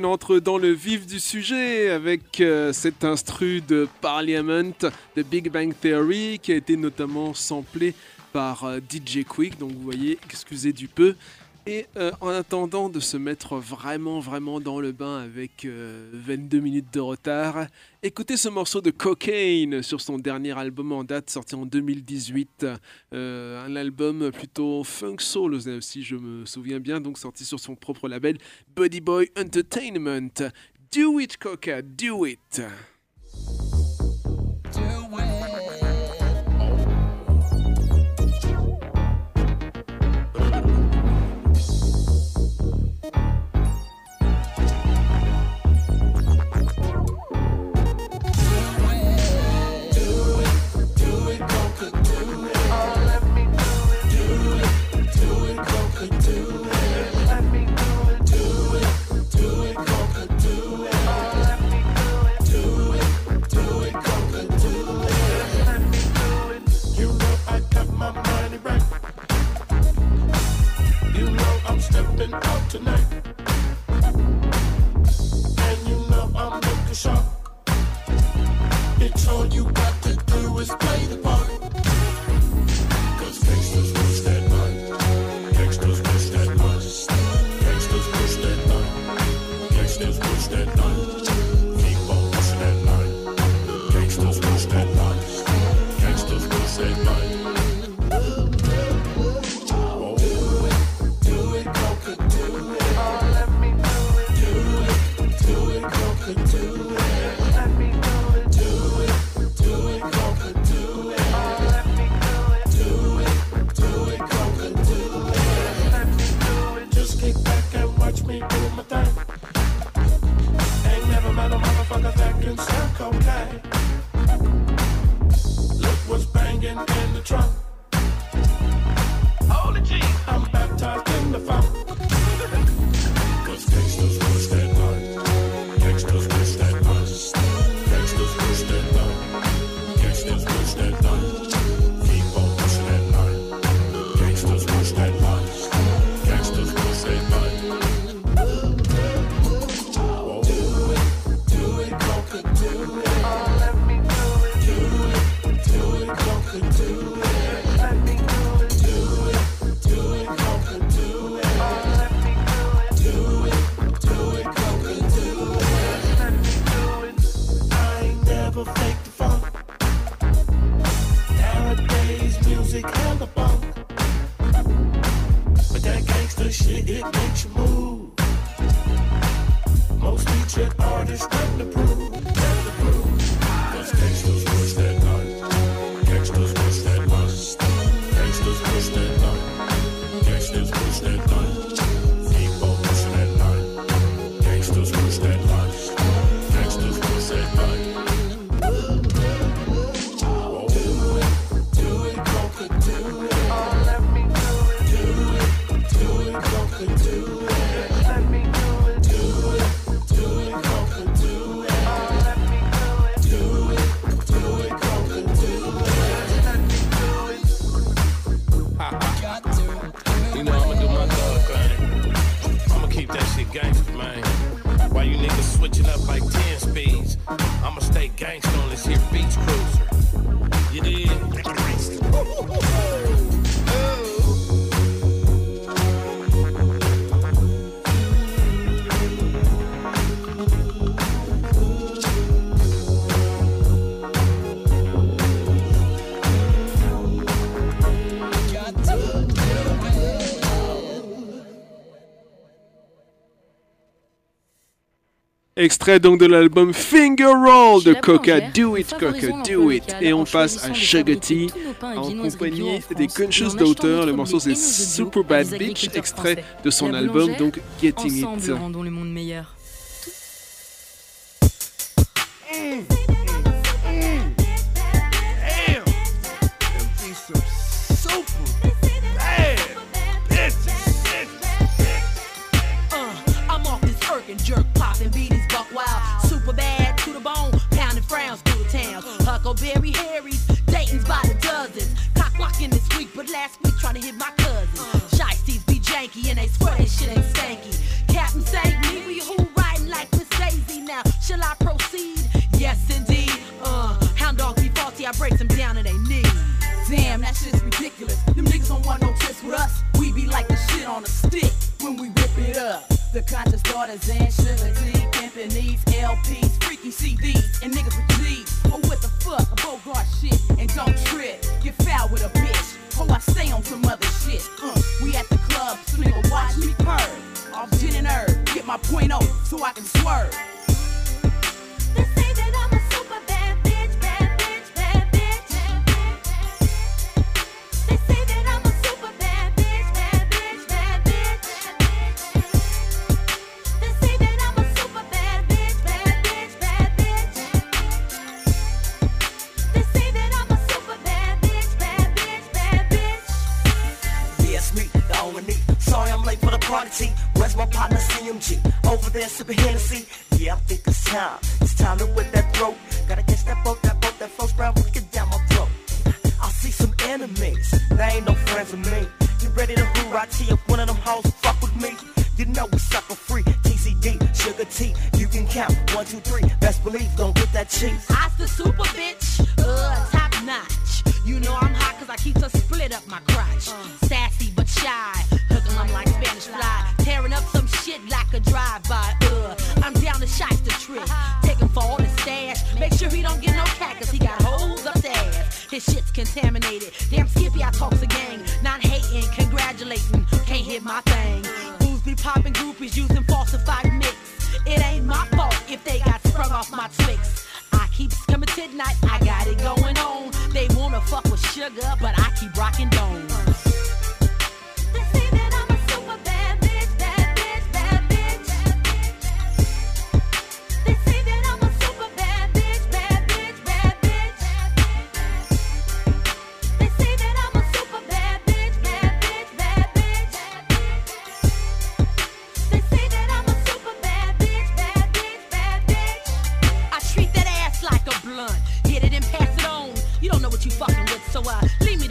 on entre dans le vif du sujet avec euh, cet instru de Parliament de Big Bang Theory qui a été notamment samplé par euh, DJ Quick. Donc vous voyez, excusez du peu. Et euh, en attendant de se mettre vraiment, vraiment dans le bain avec 22 minutes de retard, écoutez ce morceau de Cocaine sur son dernier album en date sorti en 2018. un album plutôt funk soul, si je me souviens bien, donc sorti sur son propre label Buddy Boy Entertainment. Do it, Coca, do it! been out tonight. And you know I'm looking sharp. It's all you got to do is play the part. cold night. Extrait donc de l'album Finger Roll de Coca Do It, Coca Do It. Et on passe à Sugar en compagnie des Conscious d'auteurs. Le morceau c'est Super Bad Bitch, extrait de son album donc Getting It. le they shit ain't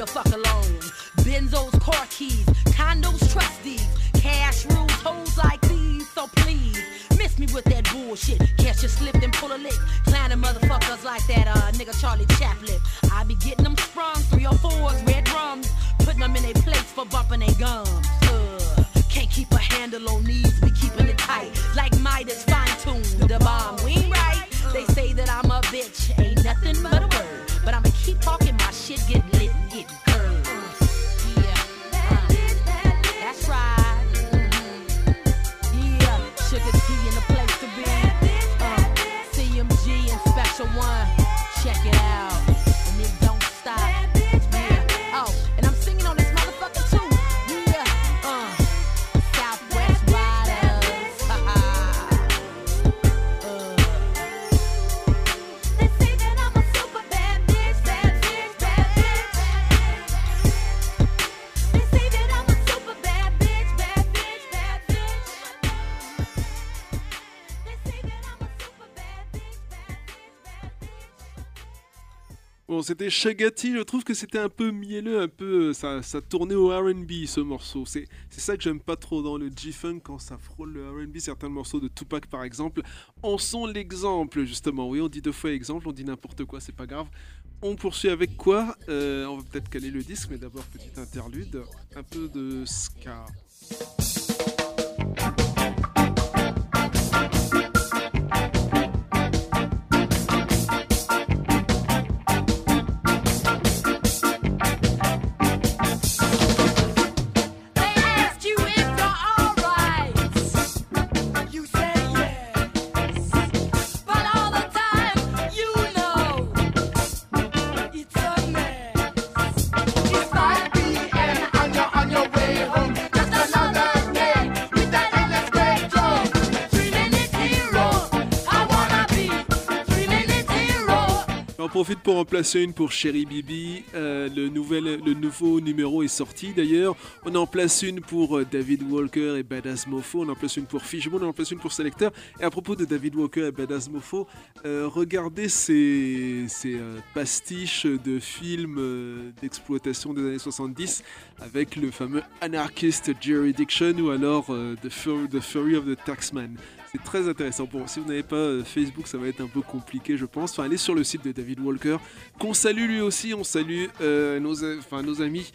motherfucker long c'était Shagati, je trouve que c'était un peu mielleux, un peu. Euh, ça, ça tournait au RB ce morceau. C'est ça que j'aime pas trop dans le G-Funk quand ça frôle le RB. Certains morceaux de Tupac par exemple en sont l'exemple justement. Oui, on dit deux fois exemple, on dit n'importe quoi, c'est pas grave. On poursuit avec quoi euh, On va peut-être caler le disque, mais d'abord petite interlude, un peu de ska. profite pour en placer une pour Chéri Bibi. Euh, le, nouvel, le nouveau numéro est sorti d'ailleurs. On en place une pour euh, David Walker et Badass Mofo. On en place une pour Fishbone. On en place une pour Selector. Et à propos de David Walker et Badass Mofo, euh, regardez ces, pastiches de films d'exploitation des années 70 avec le fameux anarchiste Jerry ou alors The Fury of the Taxman. Très intéressant. Bon, si vous n'avez pas euh, Facebook, ça va être un peu compliqué, je pense. Enfin, allez sur le site de David Walker, qu'on salue lui aussi. On salue euh, nos, euh, enfin, nos amis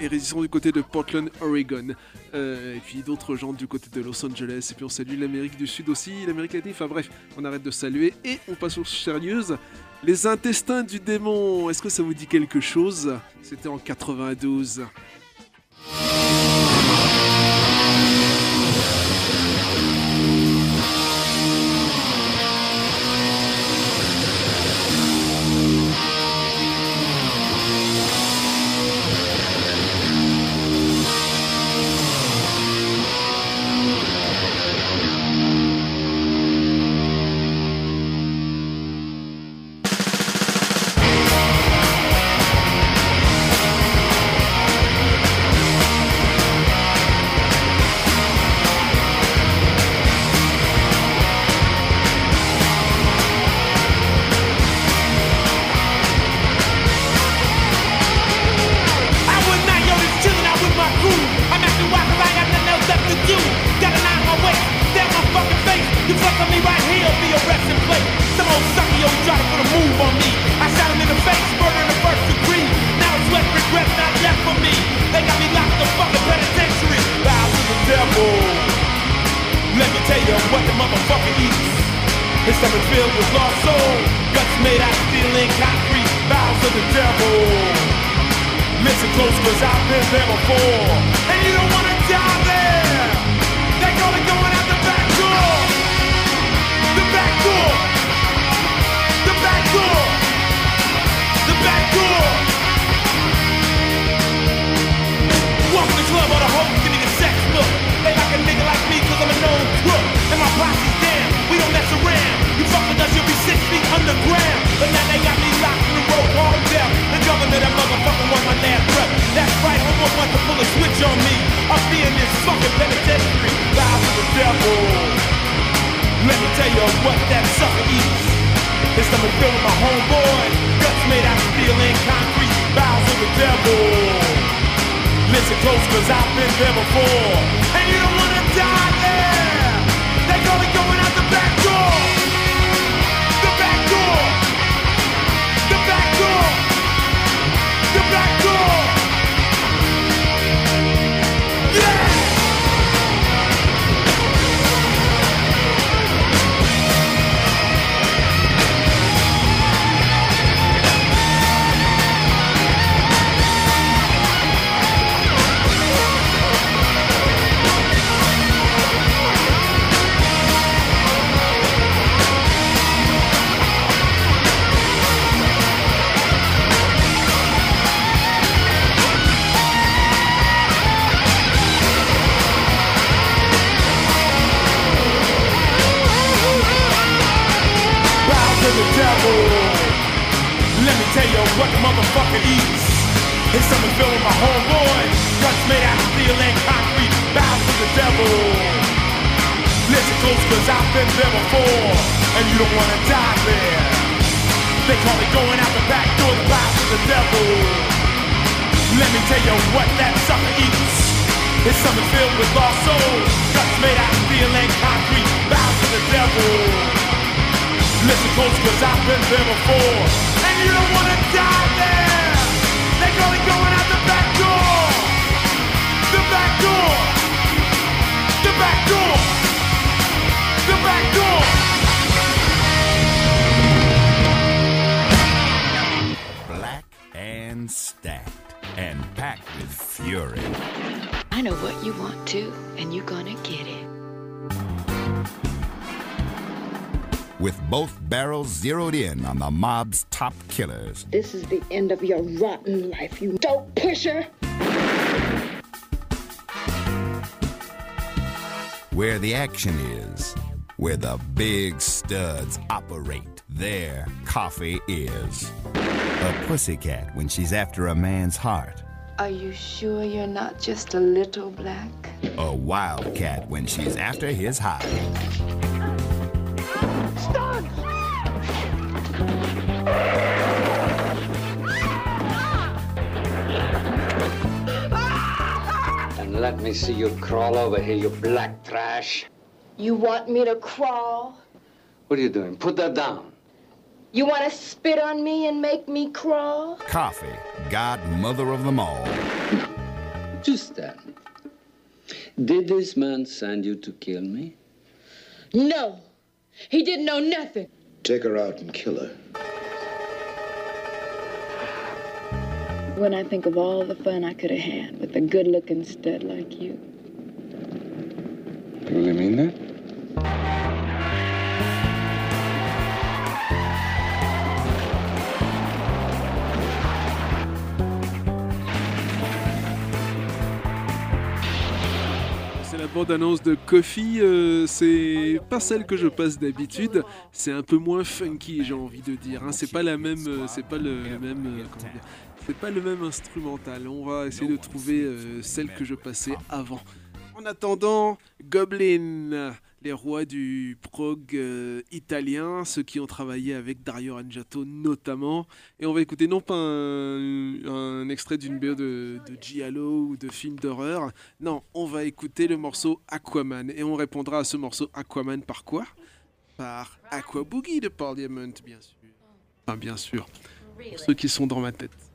et résistants du côté de Portland, Oregon. Et puis d'autres gens du côté de Los Angeles. Et puis on salue l'Amérique du Sud aussi, l'Amérique latine. Enfin bref, on arrête de saluer et on passe aux sérieuses. Les intestins du démon, est-ce que ça vous dit quelque chose? C'était en 92. with both barrels zeroed in on the mob's top killers. This is the end of your rotten life, you dope pusher! Where the action is, where the big studs operate, there Coffy is. A pussycat when she's after a man's heart. Are you sure you're not just a little black? A wildcat when she's after his heart stunts! let me see you crawl over here, you black trash. You want me to crawl? What are you doing? Put that down. You want to spit on me and make me crawl? Coffy, godmother of them all. Just that. Did this man send you to kill me? No. He didn't know nothing. Take her out and kill her. When I think of all the fun I could have had with a good looking stud like you. You really mean that? La bande-annonce de Coffee, euh, c'est pas celle que je passe d'habitude, c'est un peu moins funky j'ai envie de dire, hein. c'est pas la même, euh, c'est pas le, même, euh, dire, c'est pas le même instrumental, on va essayer de trouver celle que je passais avant. En attendant, Goblin, les rois du prog euh, italien, ceux qui ont travaillé avec Dario Argento notamment. Et on va écouter non pas un, extrait d'une BO de, de Giallo ou de film d'horreur, non, on va écouter le morceau Aquaman. Et on répondra à ce morceau Aquaman par quoi? Par Aqua Boogie de Parliament, bien sûr. Enfin, bien sûr. Pour ceux qui sont dans ma tête.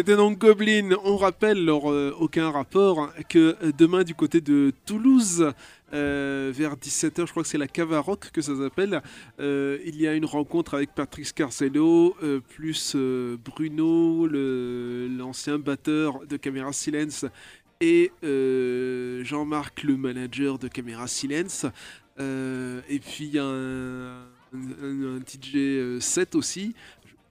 C'était donc Goblin. On rappelle, leur euh, aucun rapport, que euh, demain du côté de Toulouse, euh, vers 17h, je crois que c'est la Cava Rock que ça s'appelle, il y a une rencontre avec Patrick Scarcello, plus Bruno, l'ancien batteur de Camera Silence, et Jean-Marc, le manager de Camera Silence. Et puis il y a un, DJ set aussi.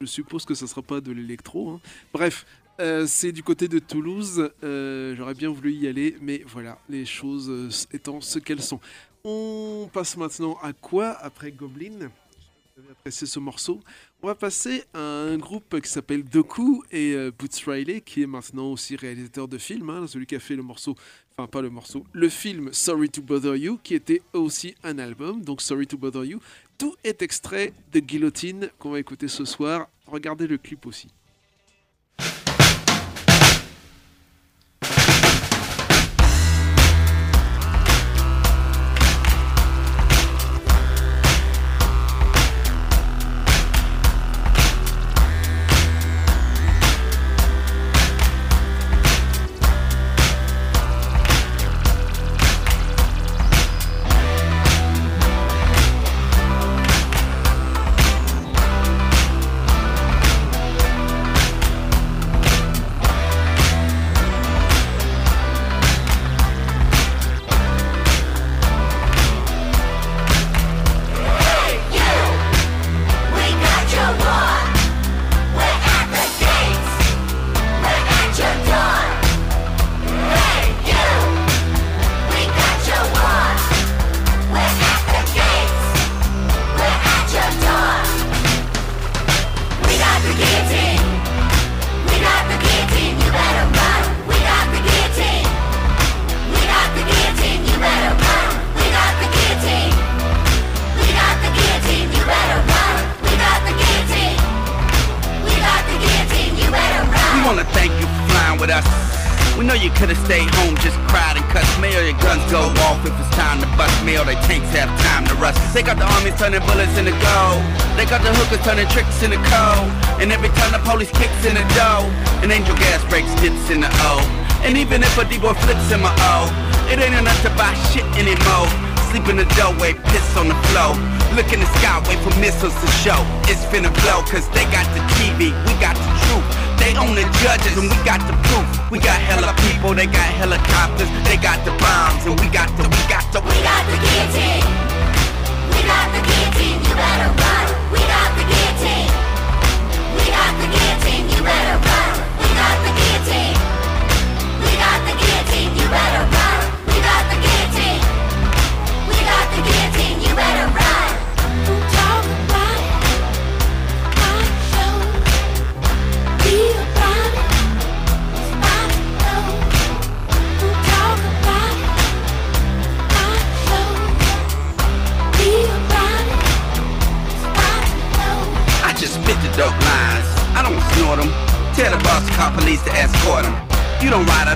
Je suppose que ça sera pas de l'électro. hein. Bref, euh, c'est du côté de Toulouse. Euh, J'aurais bien voulu y aller, mais voilà, les choses euh, étant ce qu'elles sont. On passe maintenant à quoi après Goblin? Vous avez apprécié ce morceau. On va passer à un groupe qui s'appelle Doku et euh, Boots Riley, qui est maintenant aussi réalisateur de films, hein, celui qui a fait le morceau, enfin pas le morceau, le film Sorry to Bother You, qui était aussi un album, donc Sorry to Bother You. Tout est extrait de Guillotine qu'on va écouter ce soir. Regardez le clip aussi.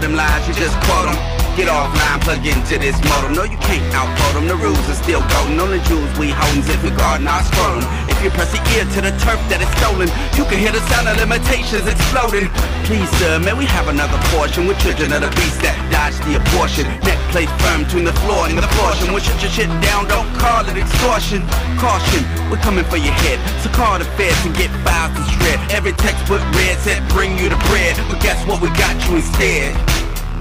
Them lies, you just quote them. Get offline, plug into this modem. No, you can't outvote them. The rules are still golden. Only jewels we holding if we guarding our scrotum. If you press the ear to the turf that is stolen, you can hear the sound of limitations exploding. Please, sir, may we have another portion? We're children of the beast that dodge the abortion. Neck plate firm between the floor and the portion. When shut your shit down, don't call it extortion. Caution, we're coming for your head. So call the feds and get files to shred. Every textbook read said bring you the bread. But guess what? We got you instead.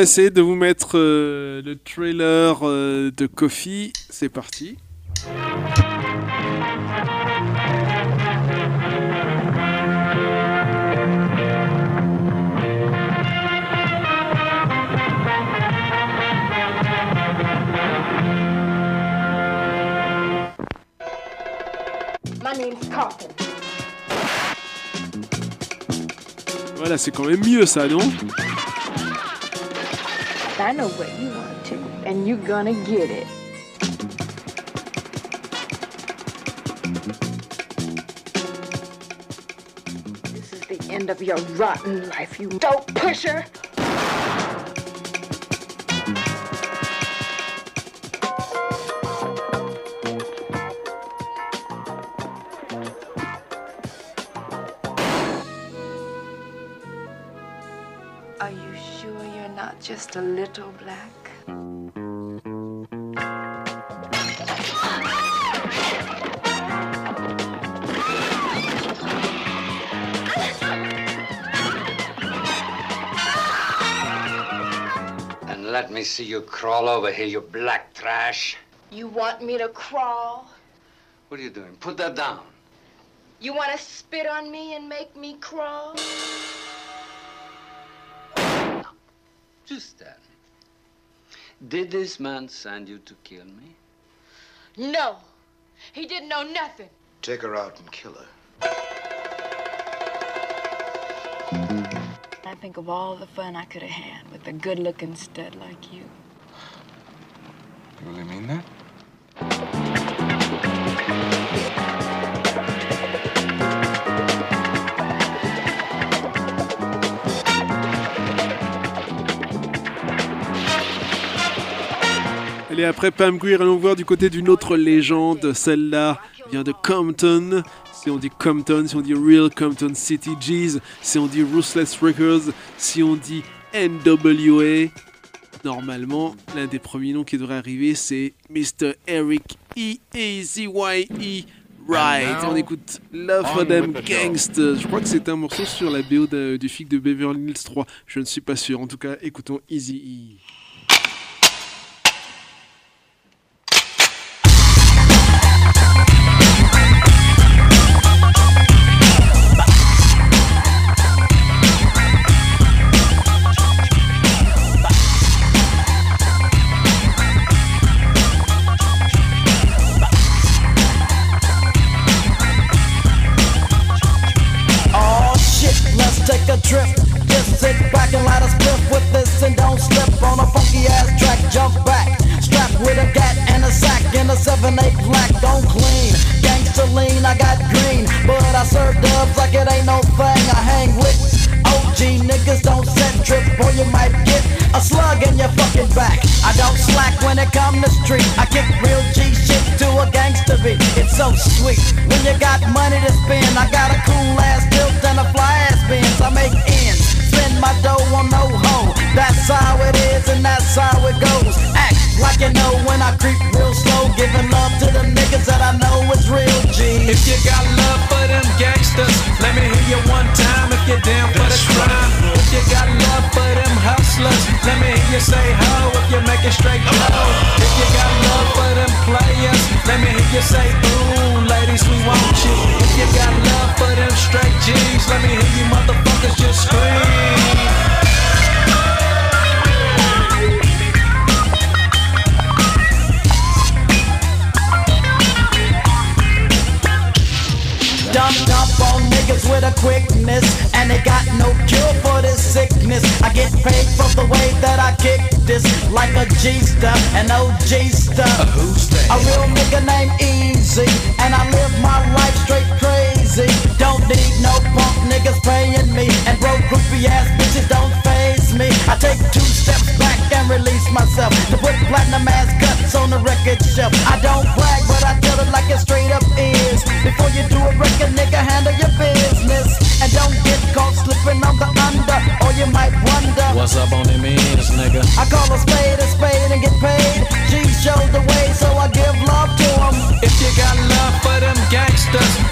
va essayer de vous mettre euh, le trailer euh, de Coffee. C'est parti. My name's Carter. Voilà, c'est quand même mieux ça, non? I know what you want to, and you're gonna get it. This is the end of your rotten life, you dope pusher. Just a little black? And let me see you crawl over here, you black trash. You want me to crawl? What are you doing? Put that down. You want to spit on me and make me crawl? Just that. Did this man send you to kill me? No. He didn't know nothing. Take her out and kill her. I think of all the fun I could have had with a good looking stud like you. You really mean that? Allez, après Pam Grier, allons voir du côté d'une autre légende. Celle-là vient de Compton. Si on dit Compton, si on dit Real Compton City G's, si on dit Ruthless Records, si on dit NWA, normalement, l'un des premiers noms qui devrait arriver, c'est Mr. Eric E. E-A-Z-Y-E. Right, on écoute Love for Them Gangsters. Je crois que c'est un morceau sur la BO du film de Beverly Hills 3. Je ne suis pas sûr. En tout cas, écoutons Easy E.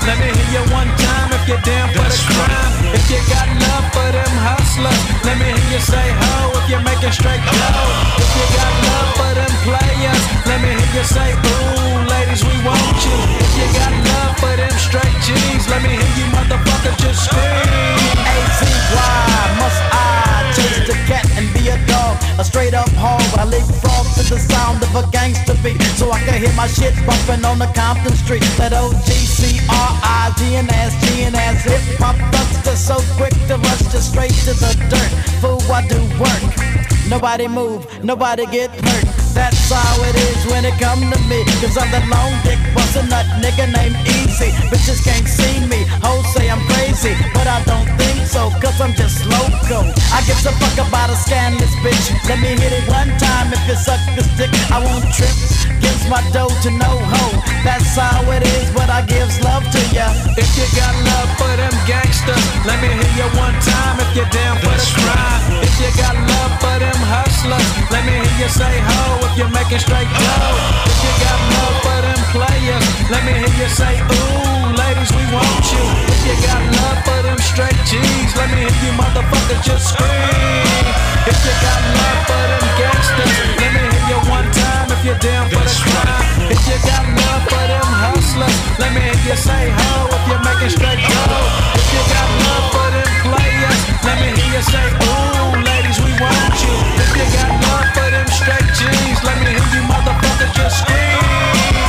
Let me hear you one time if you're down for the crime. If you got love for them hustlers, let me hear you say ho if you're making straight dough. If you got love for them players, let me hear you say ooh, ladies, we want you. If you got love for them straight G's, let me hear you motherfuckers just scream. A gangster beat so I can hear my shit bumping on the Compton Street. That O-G-C-R-I-G and ass, G and ass hip hop buster so quick to rush just straight to the dirt. Fool, I do work. Nobody move, nobody get hurt. That's how it is when it come to me. Cause I'm the long dick bustin' nut nigga named Eazy. Bitches can't see me, hoes say I'm crazy. But I don't think so, cause I'm just loco. I give a fuck about a scandalous bitch. Let me hit it one time if you suck this dick. I won't trip. Gives my dough to no hoe. That's how it is, but I gives love to ya. If you got love for them gangsters, let me hear you one time if you're down for the crime. If you got love for them hustlers, let me hear you say ho if you're making straight dough. If you got love for them players, let me hear you say ooh, ladies we want you. If you got love for them straight G's, let me hear you motherfuckers just scream. If you got love for them gangsters, let me hear you one time if you're down for the crime. If you got love for them hustlers, let me hear you say ho if you're making straight dough. If you got love for them players, let me hear you say ooh, ladies want you. If you got love for them straight G's, let me hear you motherfuckers just scream.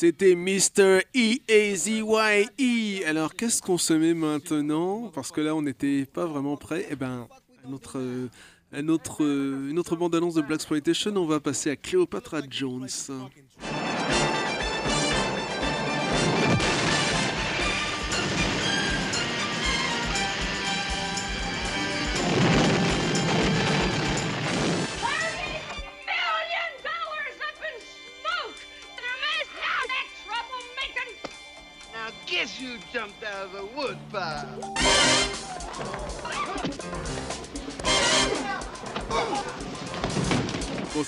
C'était Mr. E-A-Z-Y-E. Alors, qu'est-ce qu'on se met maintenant? Parce que là, on n'était pas vraiment prêt. Eh ben, euh, euh, une autre bande-annonce de Black Exploitation. On va passer à Cleopatra Jones.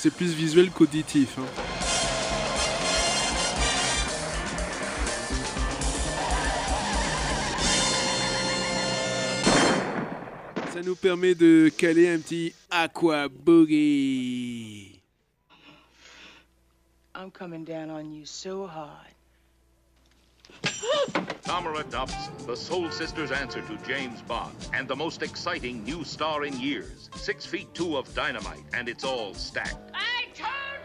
C'est plus visuel qu'auditif. hein. Ça nous permet de caler un petit Aqua Boogie. I'm coming down on you so hard. Tamara Dobson, the Soul Sisters' answer to James Bond, and the most exciting new star in years. Six feet two of dynamite, and it's all stacked. I told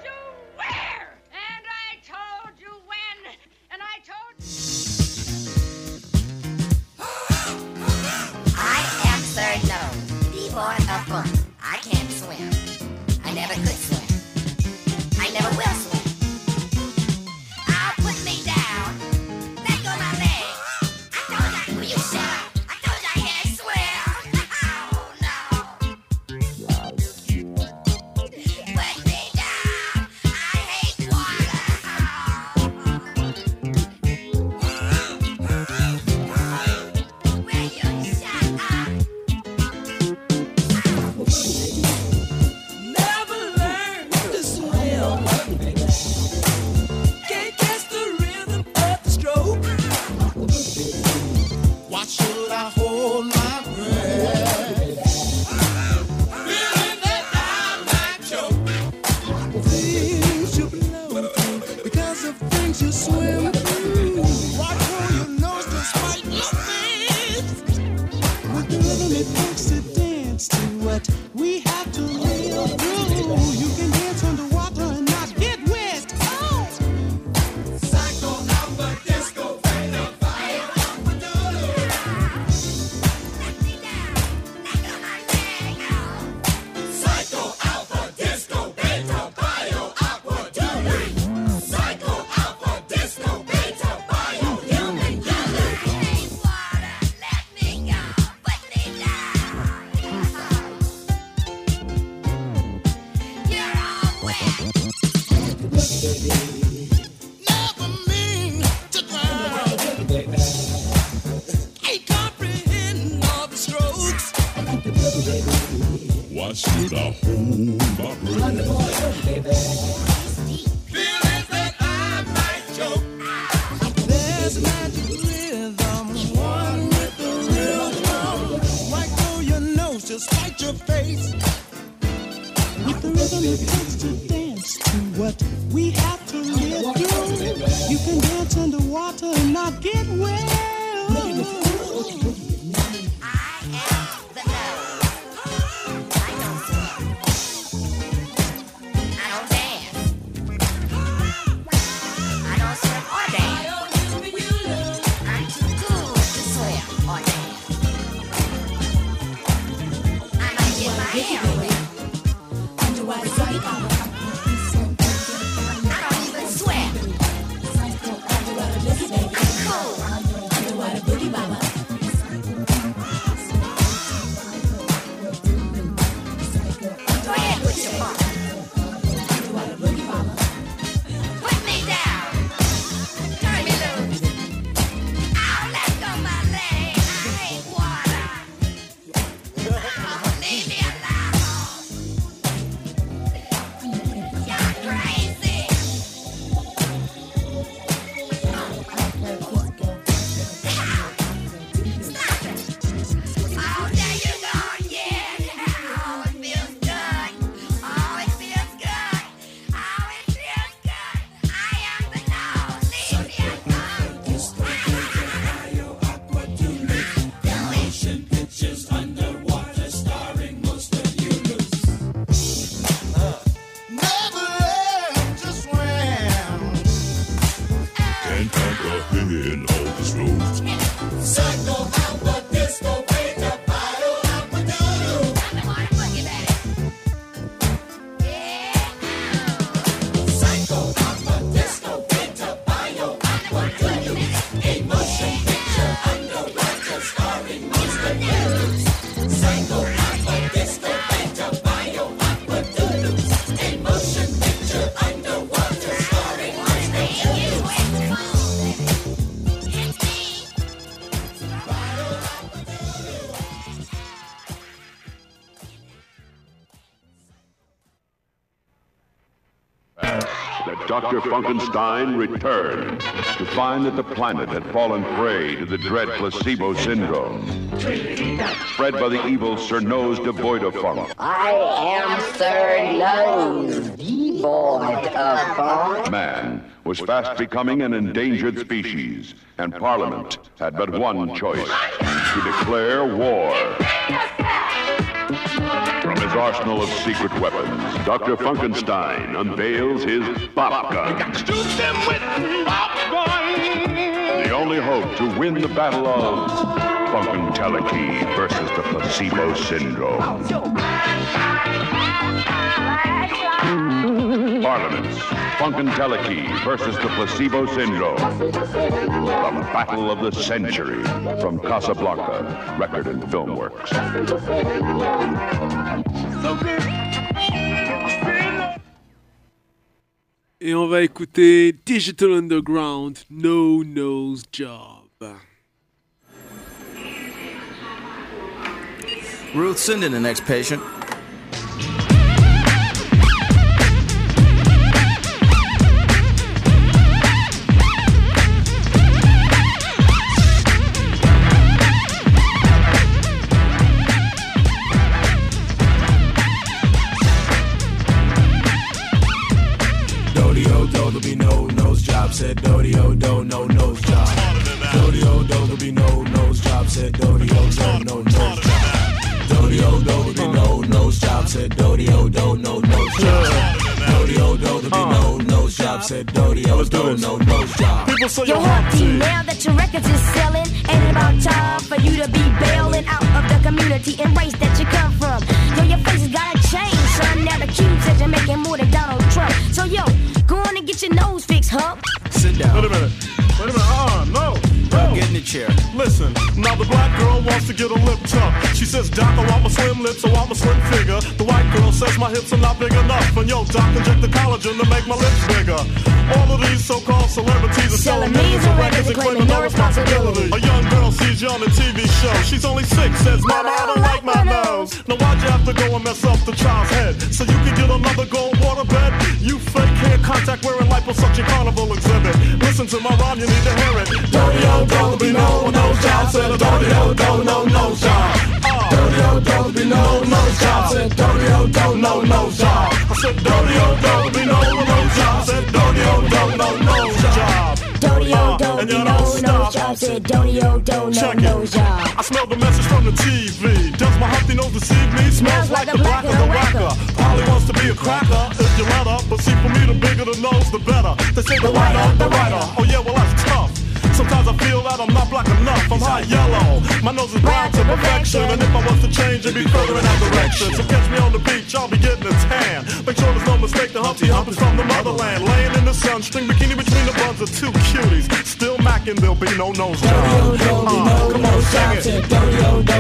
Dr. Funkenstein returned to find that the planet had fallen prey to the dread placebo syndrome. Spread by the evil Sir Nose devoid of funk. I am Sir Nose, devoid of funk. Man was fast becoming an endangered species, and Parliament had but one choice to declare war. From his arsenal of secret weapons, Dr. Funkenstein unveils his Bop Gun. The only hope to win the battle of Funkentelechy versus the placebo syndrome. Parliaments, Funkentelechy versus the placebo syndrome. The battle of the century from Casablanca Record and Film Works. Et on va écouter Digital Underground, No Nose Job. Ruth, send in the next patient. Dodio, do, there'll be no nose job. Said Dodio, do, no nose job. Dodio, do, there'll be no nose job. Said Dodio, do, no nose job. Dodio, do, there'll be no nose job. Said Dodio, do, no nose job. Dodio, do, there'll be no nose job. Said Dodio, do, no nose job. Yo, Humpty, now that your records is selling, ain't it about time for you to be bailing out of the community and race that you come from? Yo, your face has gotta change, son. Now the cube says you're making more than Donald Trump. So, yo, go on and get your nose fixed, huh? Sit down. Wait a minute. Wait a minute. Uh, no. Go get in the chair. Listen, now the black girl wants to get a lip tuck. She says, Doc, I want my slim lips, I want my slim figure. The white girl says my hips are not big enough. And yo, Doc, inject the collagen to make my lips bigger. All of these so-called celebrities are selling millions of records and claiming no responsibility. A young girl sees you on a TV show. She's only six, says, Mama, I don't like my nose. Now why'd you have to go and mess up the child's head? So you can get another gold water bed? You fake hair contact wearing liposuction carnival exhibit. Listen to my rhyme, you need to hear it. Don't be no nose job. Said a dodio, don't no nose job. Dodio, don't be no nose job. Said dirty old do no nose job. I said dirty old do be no nose job. Said dirty old do no nose job. Dirty old Uh, do and be you no stop. job. Said dirty old do no nose job. I smell the message from the TV. Does my Humpty nose deceive me? Smells like the black of the whacker. Polly wants to be a cracker. If you let her, but see for me, the bigger the nose, the better. They say the whiter, the whiter. Oh yeah, well that's tough. Sometimes I feel that I'm not black enough. I'm high yellow. My nose is brown to perfection. And if I was to change, it'd be further in that direction. So catch me on the beach, I'll be getting a tan. Make sure there's no mistake, the Humpty Hump is from the motherland. Laying in the sun, string bikini between the buns of two cuties. Still macking, there'll be no nose job. Uh, come on, sing it.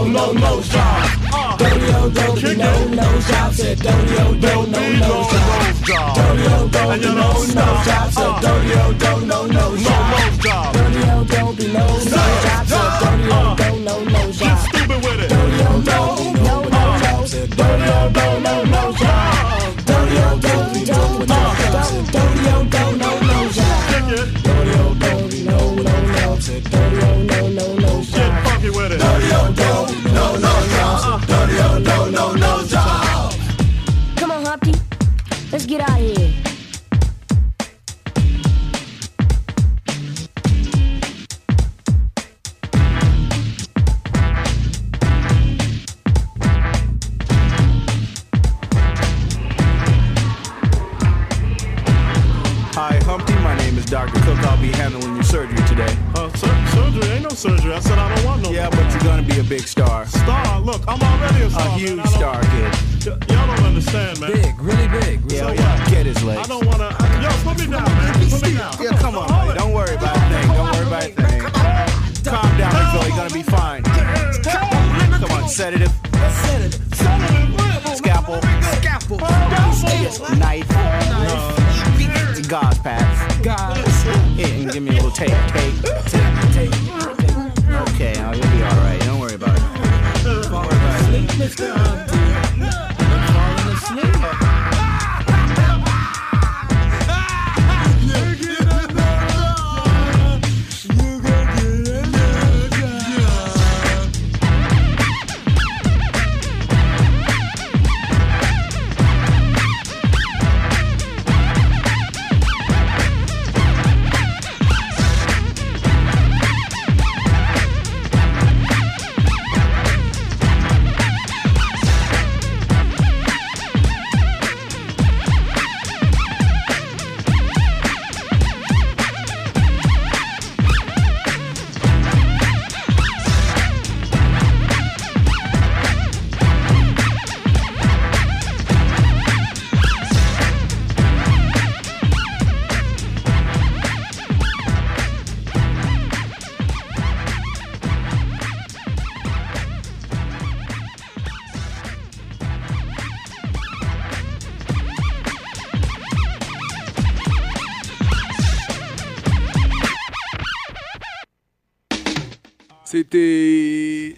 No nose job. Uh, Dirty old do be kick no it. nose job. Said dirty old do no nose job. Dirty old do And be you no don't nose stop. job. Said Uh, dirty old do no nose no job. Nose job. Dirty old do be no nose job. Said dirty old do no nose Get stupid with it. Dirty old do no nose job. Said dirty old do no nose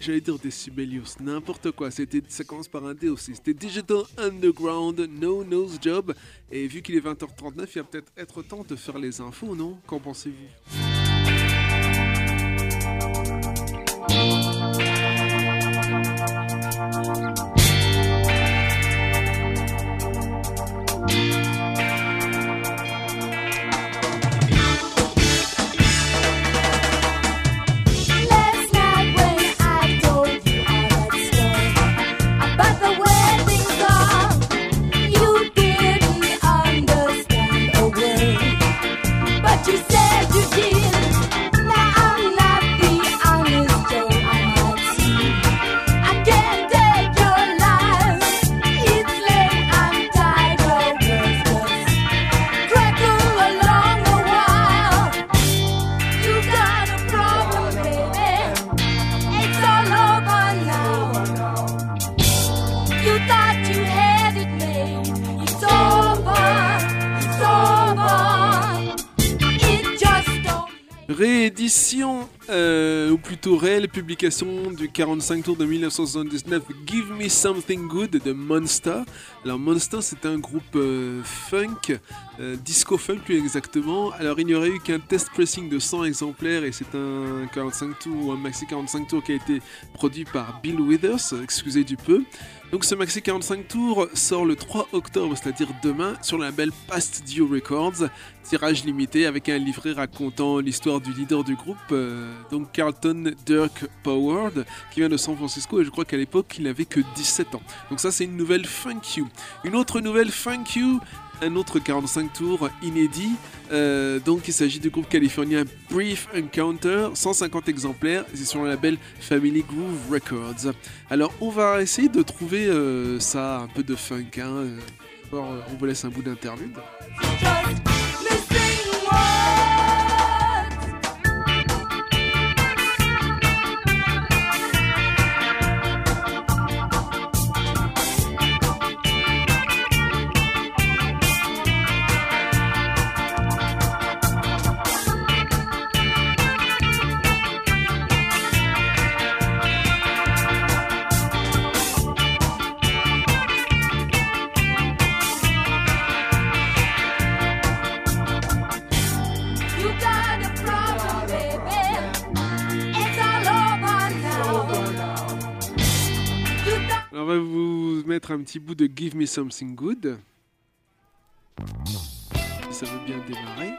J'allais dire Decibelius, n'importe quoi. C'était, ça commence par un D aussi. C'était Digital Underground, No Nose Job. Et vu qu'il est 20h39, il va peut-être être temps de faire les infos, non? Qu'en pensez-vous? Réelle publication du 45 tours de 1979, Give Me Something Good de Monster. Alors Monster, c'est un groupe euh, funk, euh, disco funk plus exactement. Alors il n'y aurait eu qu'un test pressing de 100 exemplaires et c'est un 45 tours ou un maxi 45 tours qui a été produit par Bill Withers, excusez du peu. Donc ce maxi 45 tours sort le 3 octobre, c'est-à-dire demain, sur le label Past Due Records. Tirage limité avec un livret racontant l'histoire du leader du groupe, euh, donc Carlton Dirk Poward, qui vient de San Francisco et je crois qu'à l'époque il n'avait que 17 ans. Donc ça c'est une nouvelle Funk You. Une autre nouvelle Funk You, un autre 45 tours inédit. Euh, donc il s'agit du groupe californien Brief Encounter, 150 exemplaires, c'est sur le label Family Groove Records. Alors on va essayer de trouver euh, ça un peu de funk. Hein. euh, on vous laisse un bout d'interlude. Un petit bout de Give Me Something Good. Ça veut bien démarrer.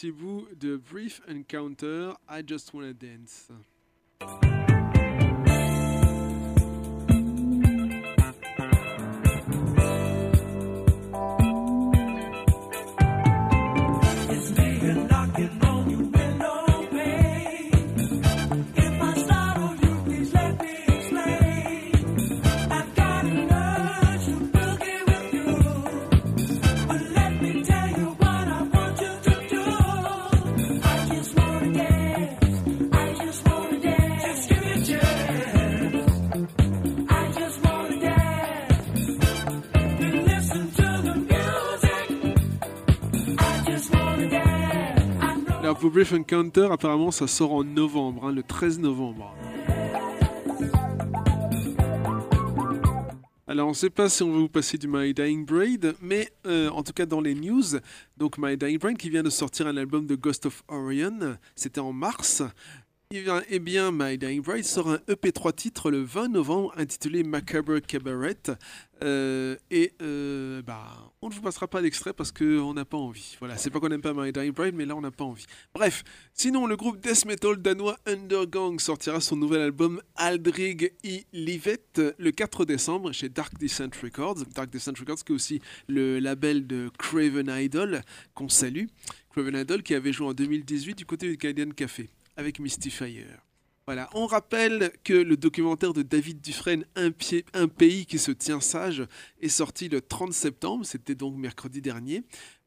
De Brief Encounter, I Just Wanna Dance. Alors pour Brief Encounter, apparemment ça sort en novembre, hein, le 13 novembre. Alors on ne sait pas si on va vous passer du My Dying Braid, mais euh, en tout cas dans les news, donc My Dying Braid qui vient de sortir un album de Ghost of Orion, c'était en mars. Eh bien, eh bien, My Dying Bride sort un EP 3 titres le 20 novembre intitulé Macabre Cabaret. Euh, et euh, bah, on ne vous passera pas d'extrait parce qu'on n'a pas envie. Voilà, c'est pas qu'on n'aime pas My Dying Bride, mais là on n'a pas envie. Bref, sinon le groupe death metal danois Undergang sortira son nouvel album Aldrig i Livet le 4 décembre chez Dark Descent Records. Dark Descent Records qui est aussi le label de Craven Idol qu'on salue. Craven Idol qui avait joué en 2018 du côté du Canadian Café avec Mystifier. Voilà, on rappelle que le documentaire de David Dufresne, Un, un pays qui se tient sage, est sorti le 30 septembre, c'était donc mercredi dernier,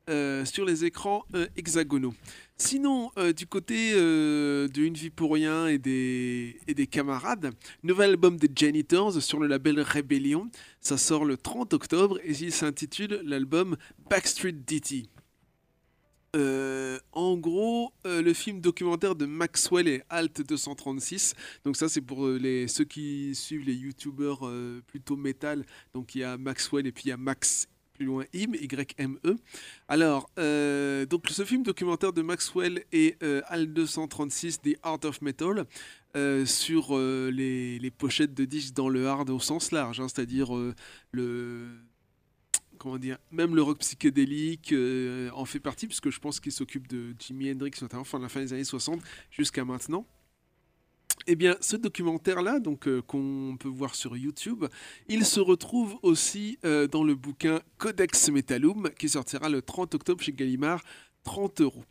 euh, sur les écrans euh, hexagonaux. Sinon, euh, du côté de Une vie pour rien et des, et des camarades, nouvel album des Janitors sur le label Rebellion, ça sort le 30 octobre et il s'intitule l'album Backstreet Ditty. Euh, en gros, euh, le film documentaire de Maxwell et Alt 236. Donc ça, c'est pour euh, les, ceux qui suivent les youtubeurs plutôt métal. Donc il y a Maxwell et puis il y a Max plus loin Im, Y-M-E. Alors, donc ce film documentaire de Maxwell et Alt 236, The Art of Metal, sur les, pochettes de disques dans le hard au sens large, hein, c'est-à-dire le comment dire, même le rock psychédélique euh, en fait partie, puisque je pense qu'il s'occupe de Jimi Hendrix, notamment fin de la fin des années 60 jusqu'à maintenant. Eh bien, ce documentaire-là, donc euh, qu'on peut voir sur YouTube, il se retrouve aussi euh, dans le bouquin Codex Metallum, qui sortira le 30 octobre chez Gallimard, 30 euros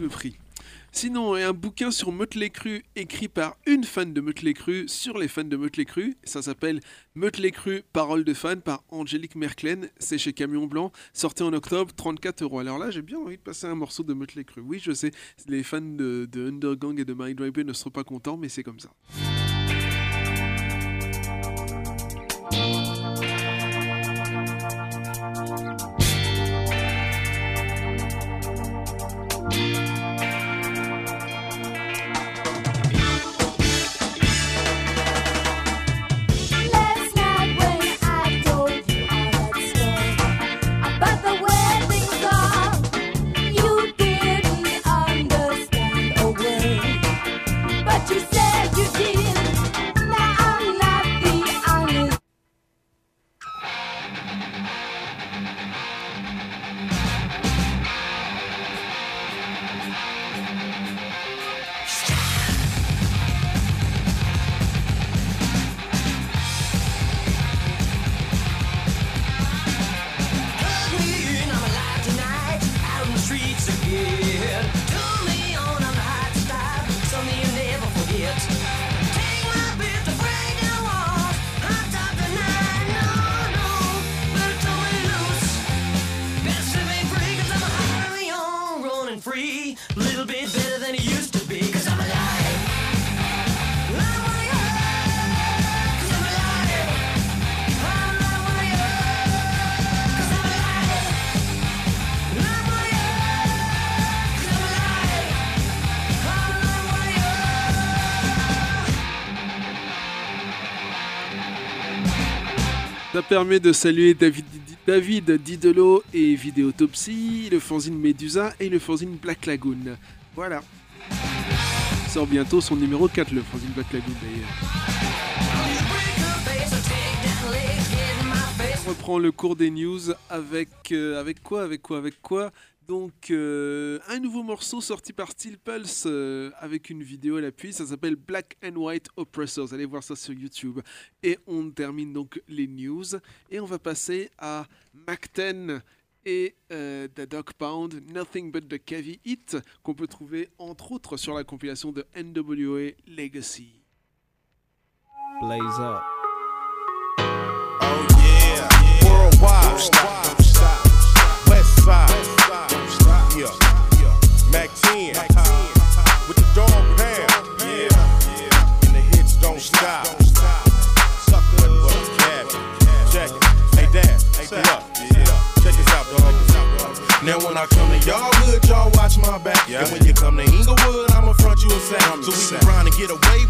le prix. Sinon, un bouquin sur Mötley Crüe écrit par une fan de Mötley Crüe sur les fans de Mötley Crüe. Ça s'appelle Mötley Crüe, Parole de fan par Angélique Merklen. C'est chez Camion Blanc, sorti en octobre, 34 euros. Alors là, j'ai bien envie de passer un morceau de Mötley Crüe. Oui, je sais, les fans de, de Undergang et de Mind Driver ne seront pas contents, mais c'est comme ça. Permet de saluer David, David Didelot et Vidéotopsie, le fanzine Medusa et le fanzine Black Lagoon. Voilà. Il sort bientôt son numéro 4, le fanzine Black Lagoon d'ailleurs. On reprend le cours des news avec, euh, avec quoi Avec quoi Avec quoi? Donc, euh, un nouveau morceau sorti par Steel Pulse euh, avec une vidéo à l'appui. Ça s'appelle Black and White Oppressors. Allez voir ça sur YouTube. Et on termine donc les news. Et on va passer à Mac 10 et euh, The Dog Pound, Nothing But the Cavi Hit, qu'on peut trouver entre autres sur la compilation de NWA Legacy. Blaze up. Oh yeah, worldwide. Yeah, Mack 10 with the Dogg Pound. Yeah, and the hits don't stop. Sucker, but cab. Check it. Hey dad, say up. Check this out, dog. Now when I come to y'all hood, y'all watch my back. And when you come to Inglewood, I'ma front you a sack. So we can grind and get away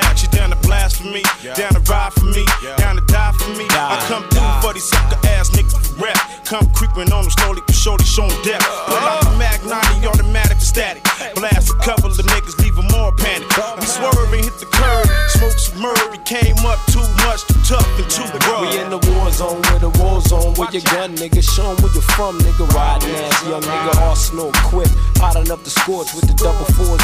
questions. You down to blast for me, down to ride for me, down to die for me. I come through for these sucker ass niggas for rap. Come creeping on them slowly, cause shorty showing depth. Pull out the Mag 90, automatic static. Blast a couple of niggas, leave them more panic. We swerve and hit the curb, smoke some murder. Came up too much, too tough and too rough. We in the war zone where the war zone where your gun, nigga. Show where you from, nigga. Riding ass, young nigga, arsenal equipped. Potting up the scorch with the double fours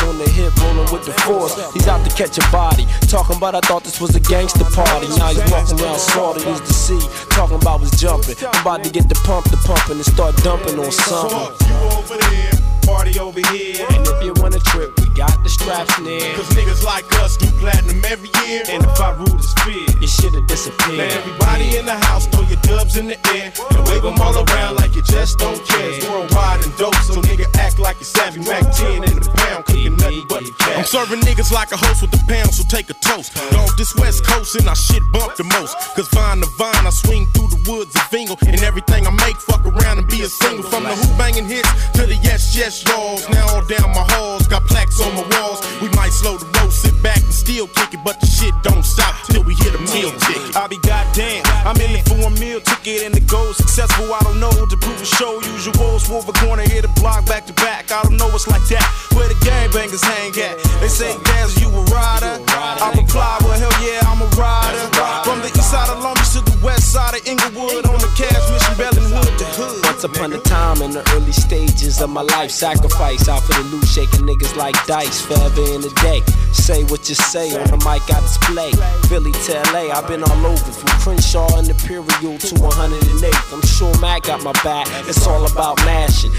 the force. He's out to catch a body. Talking about I thought this was a gangster party. Now he's walking around salty as the sea. Talking about was jumping. I'm about to get the pump, the pumping, and start dumping on something. Party over here. And if you want a trip, we got the straps near. Cause niggas like us do platinum every year. And if I rule this fear, you should've disappeared. Now everybody in the house, throw your dubs in the air and wave them all around like you just don't care. It's worldwide and dope, so nigga act like you savvy. Mack 10 in the pound, cooking nothing but cash. I'm serving niggas like a host with the pound, so take a toast. Dog, this West Coast and I shit bump the most. Cause vine to vine, I swing through the woods of Vingle. And everything I make, fuck around and be a single. From the hoop banging hits to the yes, yes, y'alls. Now all down my halls, got plaques on my walls. We might slow the road, sit back and still kick it, but the shit don't stop till we hit a meal ticket. I be goddamn, I'm in it for a meal ticket and the goal successful. I don't know to prove a show. Usual swerve a corner, hit a block back to back. I don't know what's like that. Where the gangbangers hang at. They say, Daz, you a rider. I reply, well, hell yeah, I'm a rider. From the east side of Long Beach to the west side of Inglewood on the cash mission, Bellin Hood to hood. Once upon a time in the early stages of my life, sacrifice out for the loot, shaking niggas like dice, forever in a day. Say what you say on the mic, I display. Philly to LA, I've been all over from Crenshaw and Imperial to 108. I'm sure Mac got my back. It's all about mashing,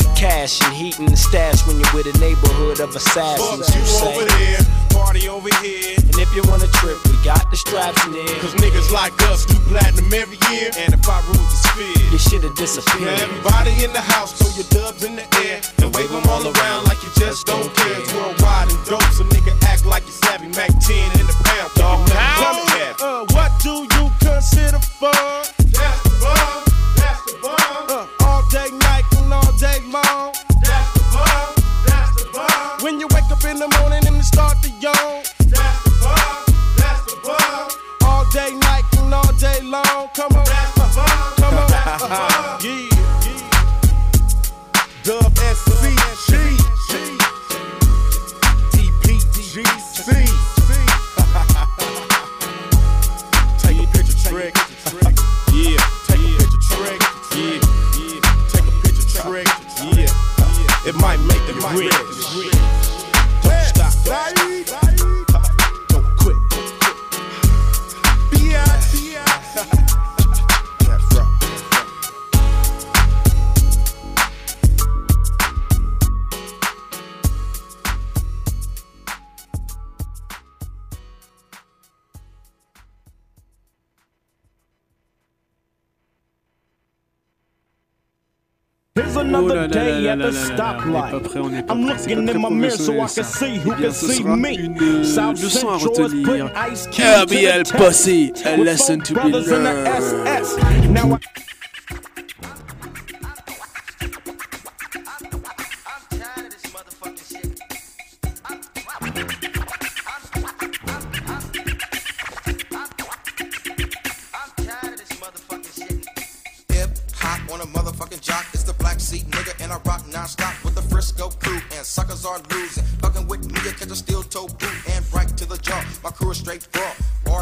cash and heating the stash when you're with a neighborhood of assassins. Fuck You you say, over there, party over here. and if you want a trip, we got the straps near. Cause niggas like us do platinum every year. And if I rule the sphere, you should have now everybody in the house, throw your dubs in the air and wave them all around like you just don't care. It's worldwide and dope, so nigga act like you're savvy. Mack 10 in the pound, dog. Uh, what do you consider fun? at the stoplight. I'm looking in my mirror so I can see who can see me. South Central is putting ice cubes in the test. With four brothers in the SS. Now I... Are losing. Fucking with me, you catch a steel toe boot and right to the jaw. My crew is straight raw.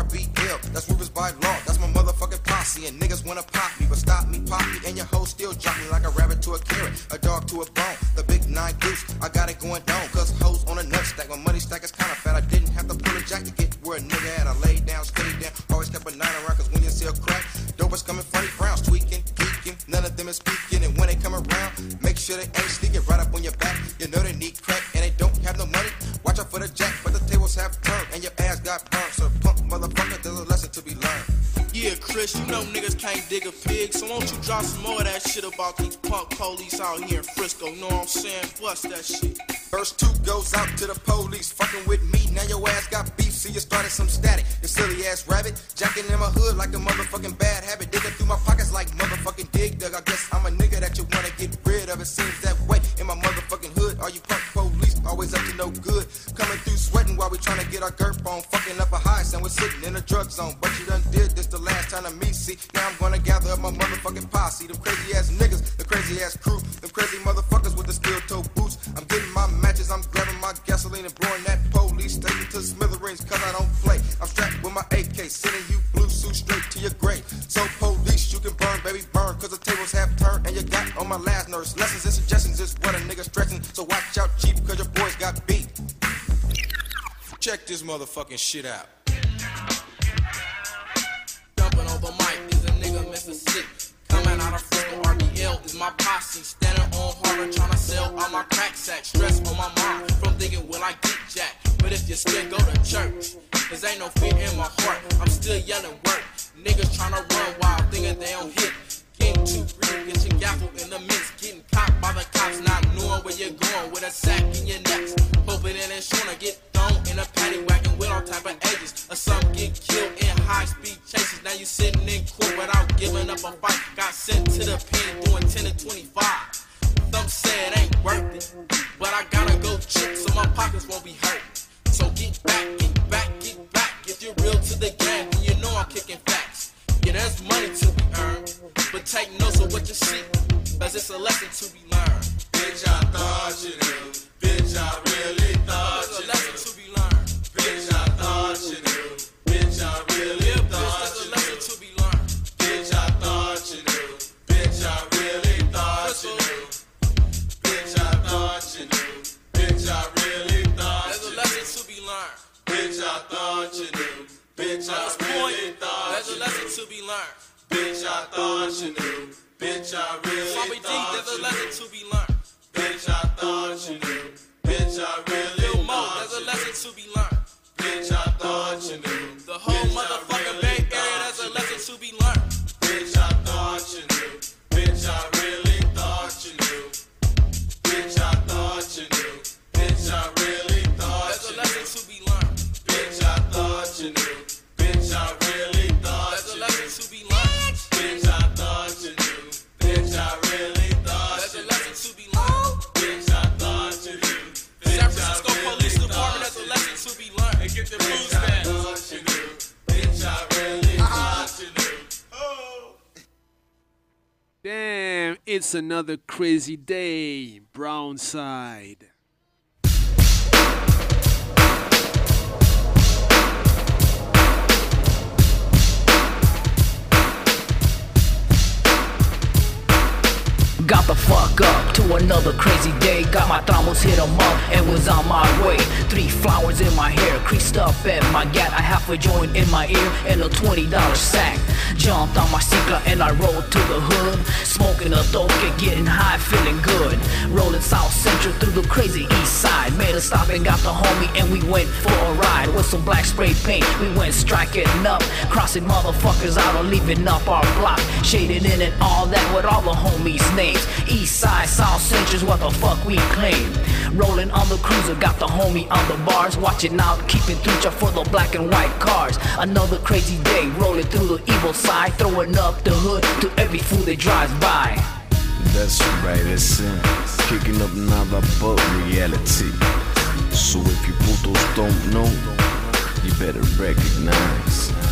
RBL, that's Ruthless by law. That's my motherfucking posse. And niggas wanna pop me, but stop me, pop me, and your hoe still drop me like a rabbit to a carrot, a dog to a bone. The big nine goose, I got it going down. Here in Frisco? Know what I'm saying? Bust that shit. Verse 2 goes out to the police, fucking with me. Now your ass got beef, see you started some static. Motherfucking shit out. It's another crazy day. Brownside. Got the fuck up to another crazy day. Got my tramos hit 'em up and was on my way. Three flowers in my hair, creased up at my gat. I half a joint in my ear and a $20 sack. Jumped on my Cicla and I rolled to the hood. Smoking a dope and getting high, feeling good. Rolling South Central through the crazy east side. Made a stop and got the homie and we went for a ride. With some black spray paint, we went striking up. Crossing motherfuckers out and leaving up our block. Shaded in and all that with all the homies' names. East side, South Central's what the fuck we claim. Rolling on the cruiser, got the homie on the bars. Watching out, keeping through for the black and white cars. Another crazy day, rolling through the evil side. Throwing up the hood to every fool that drives by. That's right, that's it. Kicking up another but reality. So if you putos don't know, you better recognize.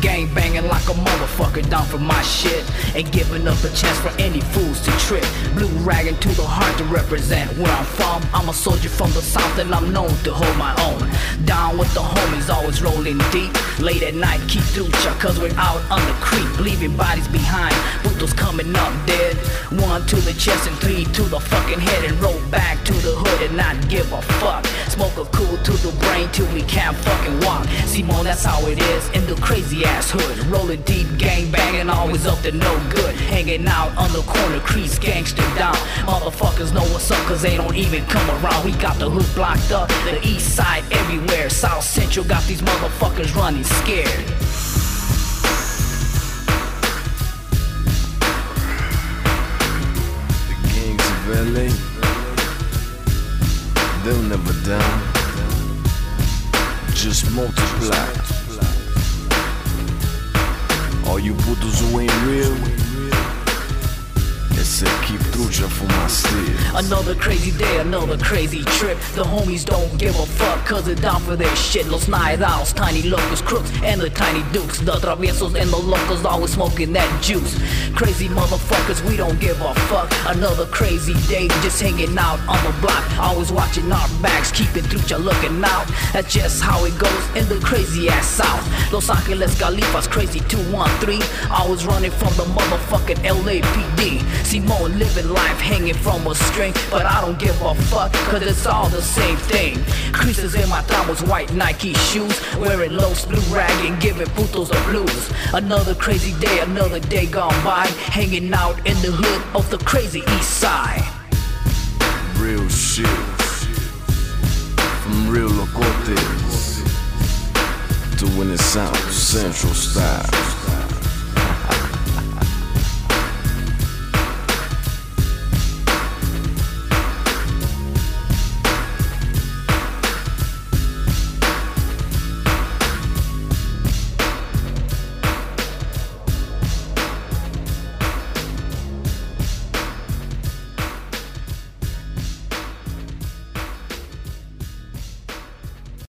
Gang banging like a motherfucker down for my shit. Ain't giving up a chance for any fools to trip. Blue ragging to the heart to represent where I'm from. I'm a soldier from the south and I'm known to hold my own. Down with the homies, always rolling deep. Late at night, keep through chuck, cause we're out on the creek. Leaving bodies behind, Putos coming up dead. One to the chest and three to the fucking head. And roll back to the hood and not give a fuck. Smoke a cool to the brain till we can't fucking walk. Simone, that's how it is in the crazy ass hood. Rolling deep, gang banging, always up to no good. Hanging out on the corner, crease gangster down. Motherfuckers know what's up, cause they don't even come around. We got the hood blocked up, the east side everywhere. South Central got these motherfuckers running scared. The gangs of LA, they'll never die. Just multiply. All you putos who ain't real, aqui truja fumar still. Another crazy day, another crazy trip. The homies don't give a fuck, cause they're down for their shit. Los owls, tiny locals, crooks, and the tiny dukes. The traviesos and the locals always smoking that juice. Crazy motherfuckers, we don't give a fuck. Another crazy day, just hanging out on the block. Always watching our backs, keeping trucha looking out. That's just how it goes in the crazy ass south. Los Angeles Califas, crazy 213. Always running from the motherfucking LAPD. Simone living life hanging from a string, but I don't give a fuck, cause it's all the same thing. Creases in my tramos, white Nike shoes, wearing low blue rag and giving putos the blues. Another crazy day, another day gone by, hanging out in the hood of the crazy east side. Real shit. From real locotes when it's South Central style.